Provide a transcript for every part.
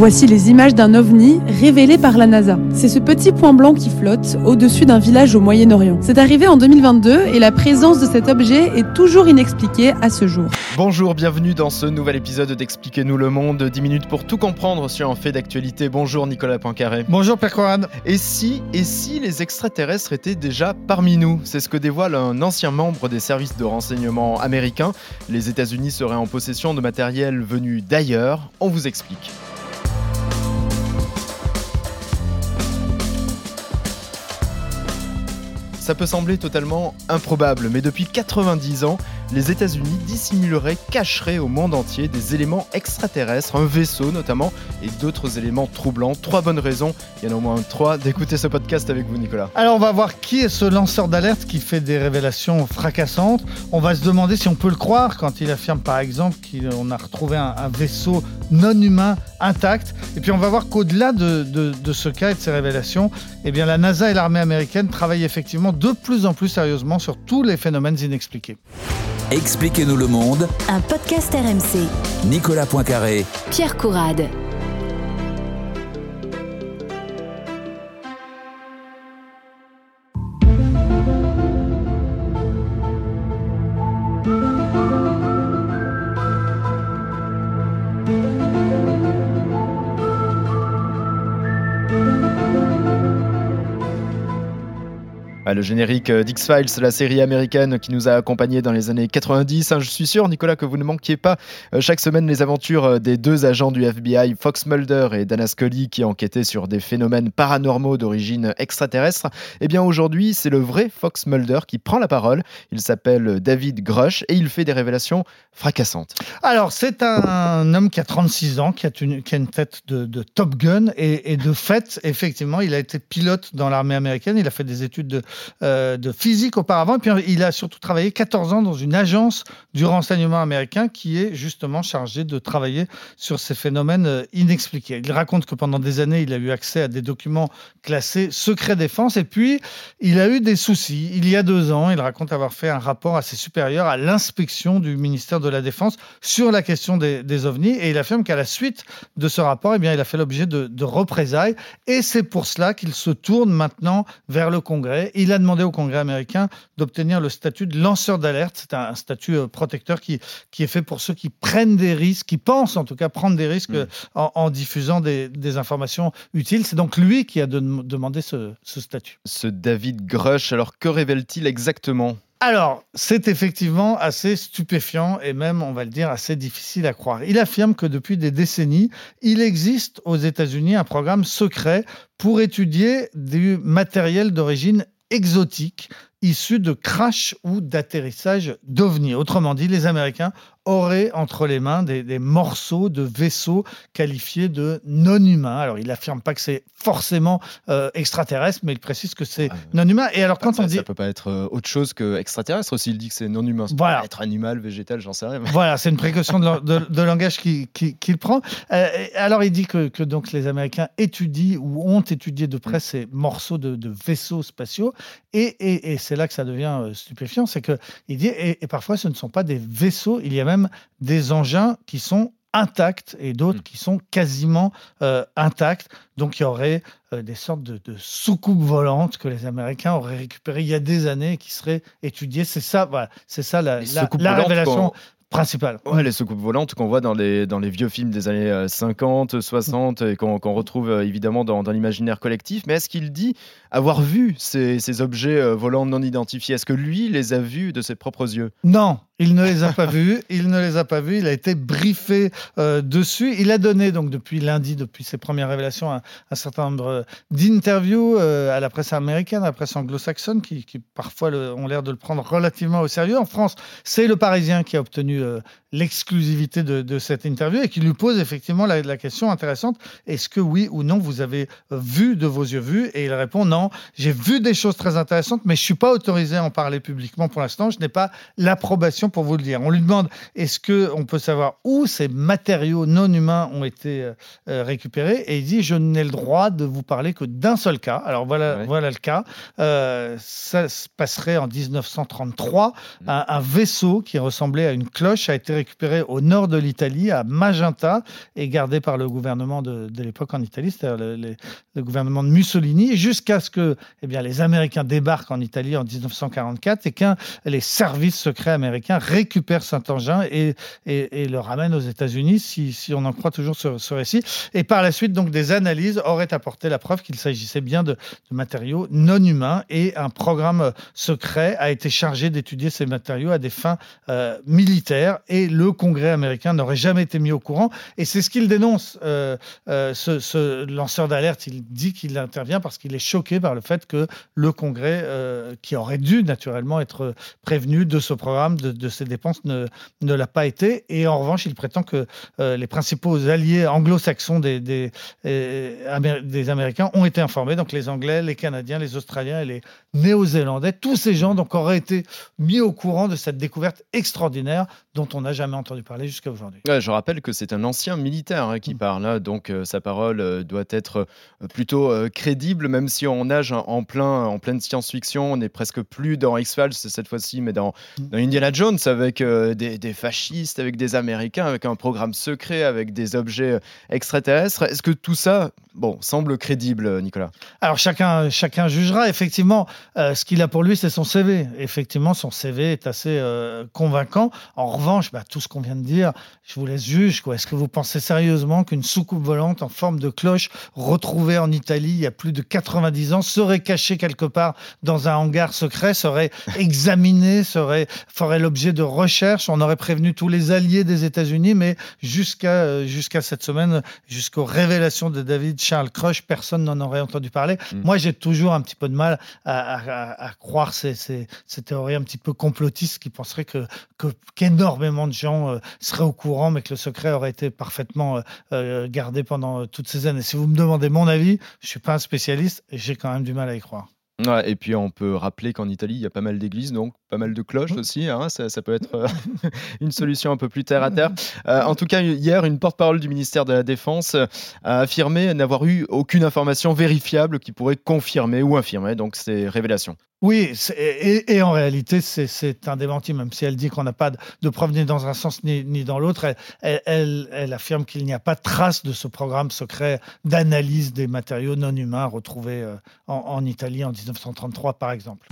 Voici les images d'un ovni révélé par la NASA. C'est ce petit point blanc qui flotte au-dessus d'un village au Moyen-Orient. C'est arrivé en 2022 et la présence de cet objet est toujours inexpliquée à ce jour. Bonjour, bienvenue dans ce nouvel épisode d'Expliquez-nous le monde, 10 minutes pour tout comprendre sur un fait d'actualité. Bonjour Nicolas Poincaré. Bonjour Père Coran. Et si, et si les extraterrestres étaient déjà parmi nous? C'est ce que dévoile un ancien membre des services de renseignement américains. Les États-Unis seraient en possession de matériel venu d'ailleurs. On vous explique. Ça peut sembler totalement improbable, mais depuis 90 ans, les États-Unis dissimuleraient, cacheraient au monde entier des éléments extraterrestres, un vaisseau notamment, et d'autres éléments troublants. Trois bonnes raisons, il y en a au moins trois, d'écouter ce podcast avec vous, Nicolas. Alors, on va voir qui est ce lanceur d'alerte qui fait des révélations fracassantes. On va se demander si on peut le croire quand il affirme, par exemple, qu'on a retrouvé un, vaisseau non humain intact. Et puis, on va voir qu'au-delà de, de, ce cas et de ces révélations, eh bien, la NASA et l'armée américaine travaillent effectivement de plus en plus sérieusement sur tous les phénomènes inexpliqués. Expliquez-nous le monde. Un podcast RMC. Nicolas Poincaré. Pierre Courade. Le générique euh, d'X-Files, la série américaine qui nous a accompagnés dans les années 90. Hein, je suis sûr, Nicolas, que vous ne manquiez pas euh, chaque semaine les aventures euh, des deux agents du FBI, Fox Mulder et Dana Scully, qui enquêtaient sur des phénomènes paranormaux d'origine extraterrestre. Eh bien, aujourd'hui, c'est le vrai Fox Mulder qui prend la parole. Il s'appelle David Grush et il fait des révélations fracassantes. Alors, c'est un homme qui a 36 ans, qui a une, tête de, Top Gun et de fait, effectivement, il a été pilote dans l'armée américaine. Il a fait des études de euh, de physique auparavant. Et puis il a surtout travaillé 14 ans dans une agence du renseignement américain qui est justement chargée de travailler sur ces phénomènes euh, inexpliqués. Il raconte que pendant des années, il a eu accès à des documents classés secret défense. Et puis, il a eu des soucis. Il y a deux ans, il raconte avoir fait un rapport assez supérieur à l'inspection du ministère de la Défense sur la question des, ovnis. Et il affirme qu'à la suite de ce rapport, eh bien, il a fait l'objet de, représailles. Et c'est pour cela qu'il se tourne maintenant vers le Congrès. A demandé au Congrès américain d'obtenir le statut de lanceur d'alerte. C'est un, statut euh, protecteur qui, qui est fait pour ceux qui prennent des risques, qui pensent en tout cas prendre des risques mm. en, diffusant des, informations utiles. C'est donc lui qui a demandé ce, ce statut. Ce David Grush, alors que révèle-t-il exactement? Alors, c'est effectivement assez stupéfiant et même, on va le dire, assez difficile à croire. Il affirme que depuis des décennies, il existe aux États-Unis un programme secret pour étudier du matériel d'origine exotique issus de crash ou d'atterrissage d'ovnis. Autrement dit, les Américains auraient entre les mains des, morceaux de vaisseaux qualifiés de non humains. Alors, il n'affirme pas que c'est forcément euh, extraterrestre, mais il précise que c'est ah, non humain. Et alors, quand on dit. Ça peut pas être euh, autre chose que extraterrestre s'il dit que c'est non humain. Ça voilà. peut être animal, végétal, j'en sais rien. Voilà, c'est une précaution de, langage qu'il qui, prend. Euh, alors, il dit que, que, donc les Américains étudient ou ont étudié de près mm. ces morceaux de, vaisseaux spatiaux. Et, et, et c'est là que ça devient stupéfiant, c'est que il dit et, et parfois ce ne sont pas des vaisseaux, il y a même des engins qui sont intacts et d'autres mm. qui sont quasiment euh, intacts. Donc il y aurait euh, des sortes de, soucoupes volantes que les Américains auraient récupérées il y a des années et qui seraient étudiées. C'est ça, voilà, c'est ça la, la, révélation principale. Ouais, les soucoupes volantes qu'on voit dans les, dans les vieux films des années 50, euh, 60 et qu'on retrouve évidemment dans, dans l'imaginaire collectif. Mais est-ce qu'il dit avoir vu ces, ces objets volants non identifiés? Est-ce que lui les a vus de ses propres yeux? Non, il ne les a pas vus. Il ne les a pas vus. Il a été briefé euh, dessus. Il a donné, donc, depuis lundi, depuis ses premières révélations, un, certain nombre d'interviews euh, à la presse américaine, à la presse anglo-saxonne, qui, parfois ont l'air de le prendre relativement au sérieux. En France, c'est le Parisien qui a obtenu euh, l'exclusivité de, cette interview et qui lui pose effectivement la, question intéressante est-ce que oui ou non vous avez vu de vos yeux vus? Et il répond non. J'ai vu des choses très intéressantes, mais je suis pas autorisé à en parler publiquement pour l'instant. Je n'ai pas l'approbation pour vous le dire. On lui demande est-ce que on peut savoir où ces matériaux non humains ont été euh, euh, récupérés? Et il dit je n'ai le droit de vous parler que d'un seul cas. Alors voilà, Ouais. voilà le cas. Euh, ça se passerait en 1933. Un, un vaisseau qui ressemblait à une cloche a été récupéré au nord de l'Italie, à Magenta, et gardé par le gouvernement de, de l'époque en Italie, c'est-à-dire le, le- le gouvernement de Mussolini, jusqu'à ce que eh bien, les Américains débarquent en Italie en 1944 et qu'un les services secrets américains récupèrent cet engin et, le ramènent aux États-Unis, si, on en croit toujours ce, récit. Et par la suite, donc, des analyses auraient apporté la preuve qu'il s'agissait bien de, matériaux non humains et un programme secret a été chargé d'étudier ces matériaux à des fins euh, militaires et le Congrès américain n'aurait jamais été mis au courant. Et c'est ce qu'il dénonce, euh, euh, ce, ce lanceur d'alerte. Il dit qu'il intervient parce qu'il est choqué par le fait que le Congrès, qui aurait dû naturellement être prévenu de ce programme, de, de ces dépenses, ne, ne l'a pas été. Et en revanche, il prétend que euh, les principaux alliés anglo-saxons des, des, euh, des Américains ont été informés. Donc les Anglais, les Canadiens, les Australiens et les Néo-Zélandais, tous ces gens donc auraient été mis au courant de cette découverte extraordinaire dont on n'a jamais entendu parler jusqu'à aujourd'hui. Ouais, je rappelle que c'est un ancien militaire hein, qui parle, hein, donc euh, sa parole doit être plutôt crédible, même si on nage en- en, plein, en pleine science-fiction. On n'est presque plus dans X-Files cette fois-ci, mais dans, Mm. dans Indiana Jones avec euh, des, fascistes, avec des Américains, avec un programme secret, avec des objets euh, extraterrestres. Est-ce que tout ça, bon, semble crédible, euh, Nicolas? Alors chacun, chacun jugera. Effectivement, ce qu'il a pour lui, c'est son CV. Effectivement, son CV est assez convaincant. En revanche, bah, tout ce qu'on vient de dire, je vous laisse juge. quoi. Est-ce que vous pensez sérieusement qu'une soucoupe volante en forme de cloche retrouvée en Italie il y a plus de 90 ans serait cachée quelque part dans un hangar secret, serait examinée, serait ferait l'objet de recherches On aurait prévenu tous les alliés des États-Unis, mais jusqu'à euh, jusqu'à cette semaine, jusqu'aux révélations de David Charles Crush, personne n'en aurait entendu parler. Mm. Moi, j'ai toujours un petit peu de mal à, à- à croire ces, ces, ces théories un petit peu complotistes qui penseraient que qu'énormément de gens euh, seraient au courant, mais que le secret aurait été parfaitement euh, gardé pendant toutes ces années. Si vous me demandez mon avis, je suis pas un spécialiste et j'ai quand même du mal à y croire. Ouais, et puis on peut rappeler qu'en Italie, il y a pas mal d'églises, donc pas mal de cloches aussi. hein, ça, ça peut être euh, une solution un peu plus terre à terre. Euh, en tout cas, hier, une porte-parole du ministère de la Défense a affirmé n'avoir eu aucune information vérifiable qui pourrait confirmer ou infirmer donc ces révélations. Oui, et, en réalité, c'est- un démenti, même si elle dit qu'on n'a pas de, de preuves ni dans un sens ni, dans l'autre. Elle affirme qu'il n'y a pas de trace de ce programme secret d'analyse des matériaux non humains retrouvés euh, en, en Italie en 1933, par exemple.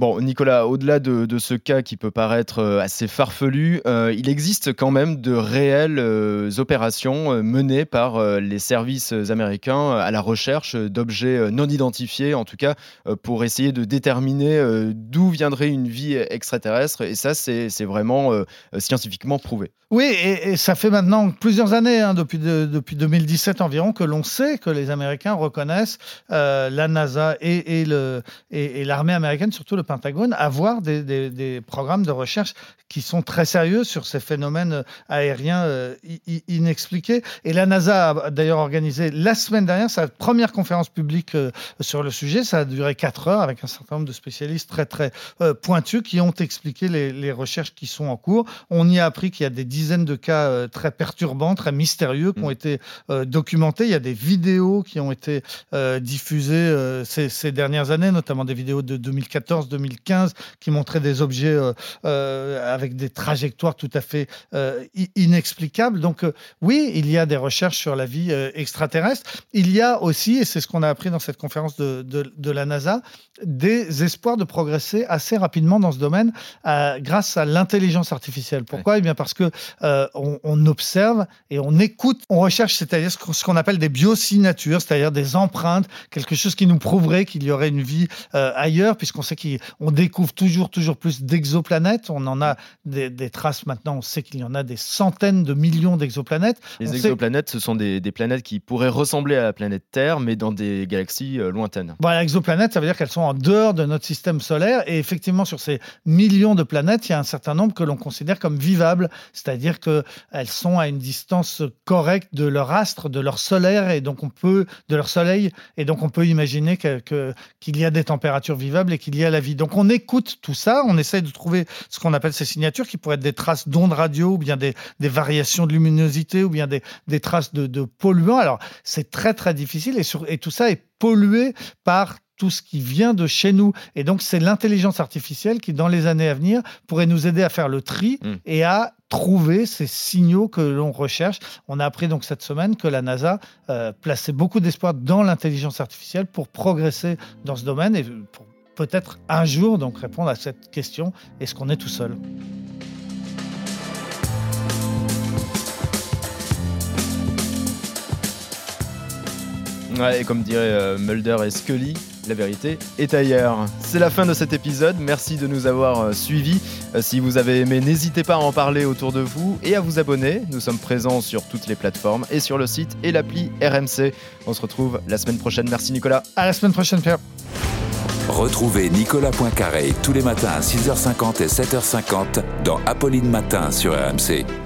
Bon, Nicolas, au-delà de, ce cas qui peut paraître euh, assez farfelu, euh, il existe quand même de réelles euh, opérations menées par les services américains à la recherche d'objets non identifiés, en tout cas pour essayer de déterminer d'où viendrait une vie extraterrestre. Et ça, c'est vraiment scientifiquement prouvé. Oui, et, ça fait maintenant plusieurs années, hein, depuis, de- depuis 2017 environ, que l'on sait que les Américains reconnaissent la NASA et l'armée américaine, surtout le Pentagone, avoir des, des- des programmes de recherche qui sont très sérieux sur ces phénomènes aériens euh, i- i- inexpliqués. Et la NASA a d'ailleurs organisé la semaine dernière sa première conférence publique euh, sur le sujet. Ça a duré quatre heures avec un certain nombre de spécialistes très très euh, pointus qui ont expliqué les, les recherches qui sont en cours. On y a appris qu'il y a des dizaines de cas euh, très perturbants, très mystérieux qui ont Mm. été euh, documentés. Il y a des vidéos qui ont été euh, diffusées euh, ces, ces dernières années, notamment des vidéos de 2014-2015 qui montraient des objets euh, euh, avec des trajectoires tout à fait euh, inexplicables. Donc oui, il y a des recherches sur la vie extraterrestre. Il y a aussi, et c'est ce qu'on a appris dans cette conférence de, de- de la NASA, des espoirs de progresser assez rapidement dans ce domaine grâce à l'intelligence artificielle. Pourquoi Eh bien parce que on, on observe et on écoute, on recherche, c'est-à-dire ce qu'on- ce qu'on appelle des biosignatures, c'est-à-dire des empreintes, quelque chose qui nous prouverait qu'il y aurait une vie euh, ailleurs, puisqu'on sait qu'il on découvre toujours, toujours plus d'exoplanètes. On en a des, des traces maintenant. On sait qu'il y en a des centaines de millions d'exoplanètes. Les On sait- exoplanètes, ce sont des, des planètes qui pourraient ressembler à la planète Terre, mais dans des galaxies euh, lointaines. Voilà, exoplanètes, ça veut dire qu'elles sont en dehors de notre système solaire. Et effectivement, sur ces millions de planètes, il y a un certain nombre que l'on considère comme vivables, c'est-à-dire qu'elles sont à une distance correcte de leur astre, de leur solaire, et donc on peut de leur soleil, et donc on peut imaginer que- que- qu'il y a des températures vivables et qu'il y a la vie. Donc on écoute tout ça, on essaye de trouver ce qu'on appelle ces signatures, qui pourraient être des traces d'ondes radio, ou bien des, des variations de luminosité, ou bien des, des traces de, de polluants. Alors c'est très très difficile, et, sur- et tout ça est pollué par tout ce qui vient de chez nous. Et donc, c'est l'intelligence artificielle qui, dans les années à venir, pourrait nous aider à faire le tri Mm. et à trouver ces signaux que l'on recherche. On a appris donc cette semaine que la NASA euh, plaçait beaucoup d'espoir dans l'intelligence artificielle pour progresser dans ce domaine et pour peut-être un jour donc répondre à cette question est-ce qu'on est tout seul? Ouais, et comme diraient euh, Mulder et Scully, la vérité est ailleurs. C'est la fin de cet épisode. Merci de nous avoir euh, suivis. Euh, si vous avez aimé, n'hésitez pas à en parler autour de vous et à vous abonner. Nous sommes présents sur toutes les plateformes et sur le site et l'appli RMC. On se retrouve la semaine prochaine. Merci Nicolas. À la semaine prochaine, Pierre. Retrouvez Nicolas Poincaré tous les matins à 6h50 et 7h50 dans Apolline Matin sur RMC.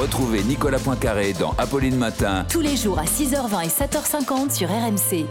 Retrouvez Nicolas Poincaré dans Apolline Matin. Tous les jours à 6h20 et 7h50 sur RMC.